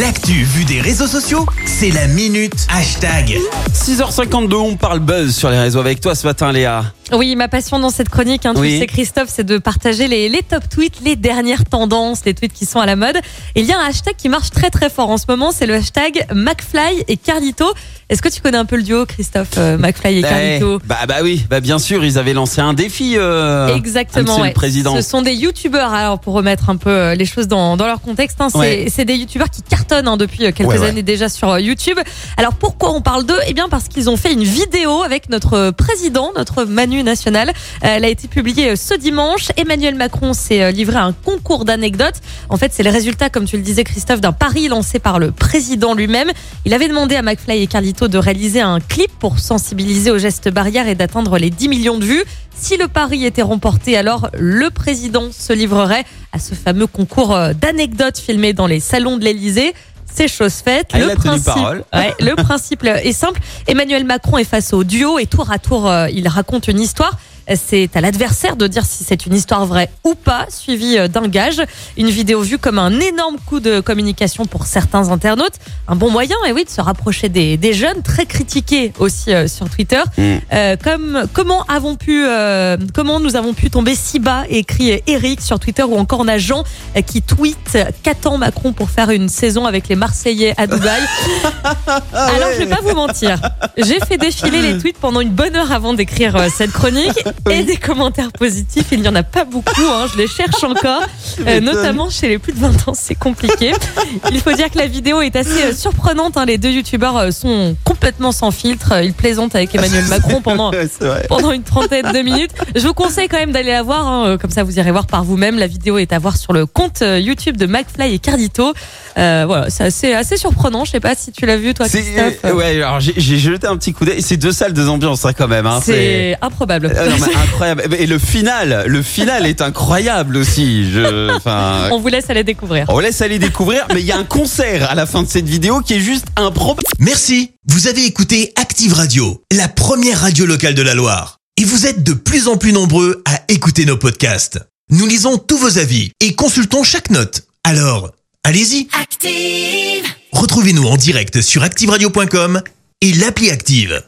L'actu vue des réseaux sociaux, c'est la minute hashtag. 6h52, on parle buzz sur les réseaux avec toi ce matin, Léa. Oui, ma passion dans cette chronique, hein, tu Oui. sais Christophe, c'est de partager les, les top tweets, les dernières tendances, les tweets qui sont à la mode. Et il y a un hashtag qui marche très très fort en ce moment, c'est le hashtag McFly et Carlito. Est-ce que tu connais un peu le duo, Christophe, euh, McFly et Carlito? Eh, bah, bah oui, bah bien sûr, ils avaient lancé un défi. Euh, Exactement. monsieur ouais. le président. Ce sont des youtubeurs, alors pour remettre un peu euh, les choses dans, dans leur contexte, hein, c'est Ouais. c'est des youtubeurs qui cartonnent hein, depuis euh, quelques Ouais, ouais. années déjà sur euh, YouTube. Alors pourquoi on parle d'eux? Eh bien parce qu'ils ont fait une vidéo avec notre euh, président, notre Manu national. Elle a été publiée ce dimanche. Emmanuel Macron s'est livré à un concours d'anecdotes. En fait, c'est le résultat, comme tu le disais Christophe, d'un pari lancé par le président lui-même. Il avait demandé à McFly et Carlito de réaliser un clip pour sensibiliser aux gestes barrières et d'atteindre les 10 millions de vues. Si le pari était remporté, alors le président se livrerait à ce fameux concours euh, d'anecdotes filmé dans les salons de l'Élysée. C'est chose faite. Ah, le, principe, ouais, le principe est simple. Emmanuel Macron est face au duo et tour à tour, euh, il raconte une histoire. C'est à l'adversaire de dire si c'est une histoire vraie ou pas, suivi euh, d'un gage. Une vidéo vue comme un énorme coup de communication pour certains internautes. Un bon moyen, et oui, de se rapprocher des, des jeunes, très critiqués aussi euh, sur Twitter. Mm. Euh, comme comment avons pu, euh, comment nous avons pu tomber si bas, écrit Eric sur Twitter, ou encore on a Jean qui tweet qu'attend Macron pour faire une saison avec les Marseillais à Dubaï? Alors je vais pas vous mentir, j'ai fait défiler les tweets pendant une bonne heure avant d'écrire cette chronique et des commentaires positifs. Il n'y en a pas beaucoup, hein, je les cherche encore, euh, notamment chez les plus de 20 ans, c'est compliqué. Il faut dire que la vidéo est assez euh, surprenante. hein. Les deux youtubeurs euh, sont complètement sans filtre. Ils plaisantent avec Emmanuel Macron pendant Ouais, pendant une trentaine de minutes. Je vous conseille quand même d'aller la voir, hein, comme ça vous irez voir par vous-même. La vidéo est à voir sur le compte YouTube de McFly et Cardito. Euh, voilà, c'est assez, assez surprenant. Je sais pas si tu l'as vu toi, Christophe. euh, ouais, alors j'ai jeté un petit coup d'œil. C'est deux salles, deux ambiances hein, quand même. Hein, c'est improbable. Euh, non, mais incroyable. Et le final, le final est incroyable aussi. Je, enfin, On vous laisse aller découvrir. on laisse aller découvrir, mais il y a un concert à la fin de cette vidéo qui est juste improbable. Merci. Vous avez écouté Active Radio, la première radio locale de la Loire. Et vous êtes de plus en plus nombreux à écouter nos podcasts. Nous lisons tous vos avis et consultons chaque note. Alors, allez-y. Active. Retrouvez-nous en direct sur activeradio.com et l'appli Active.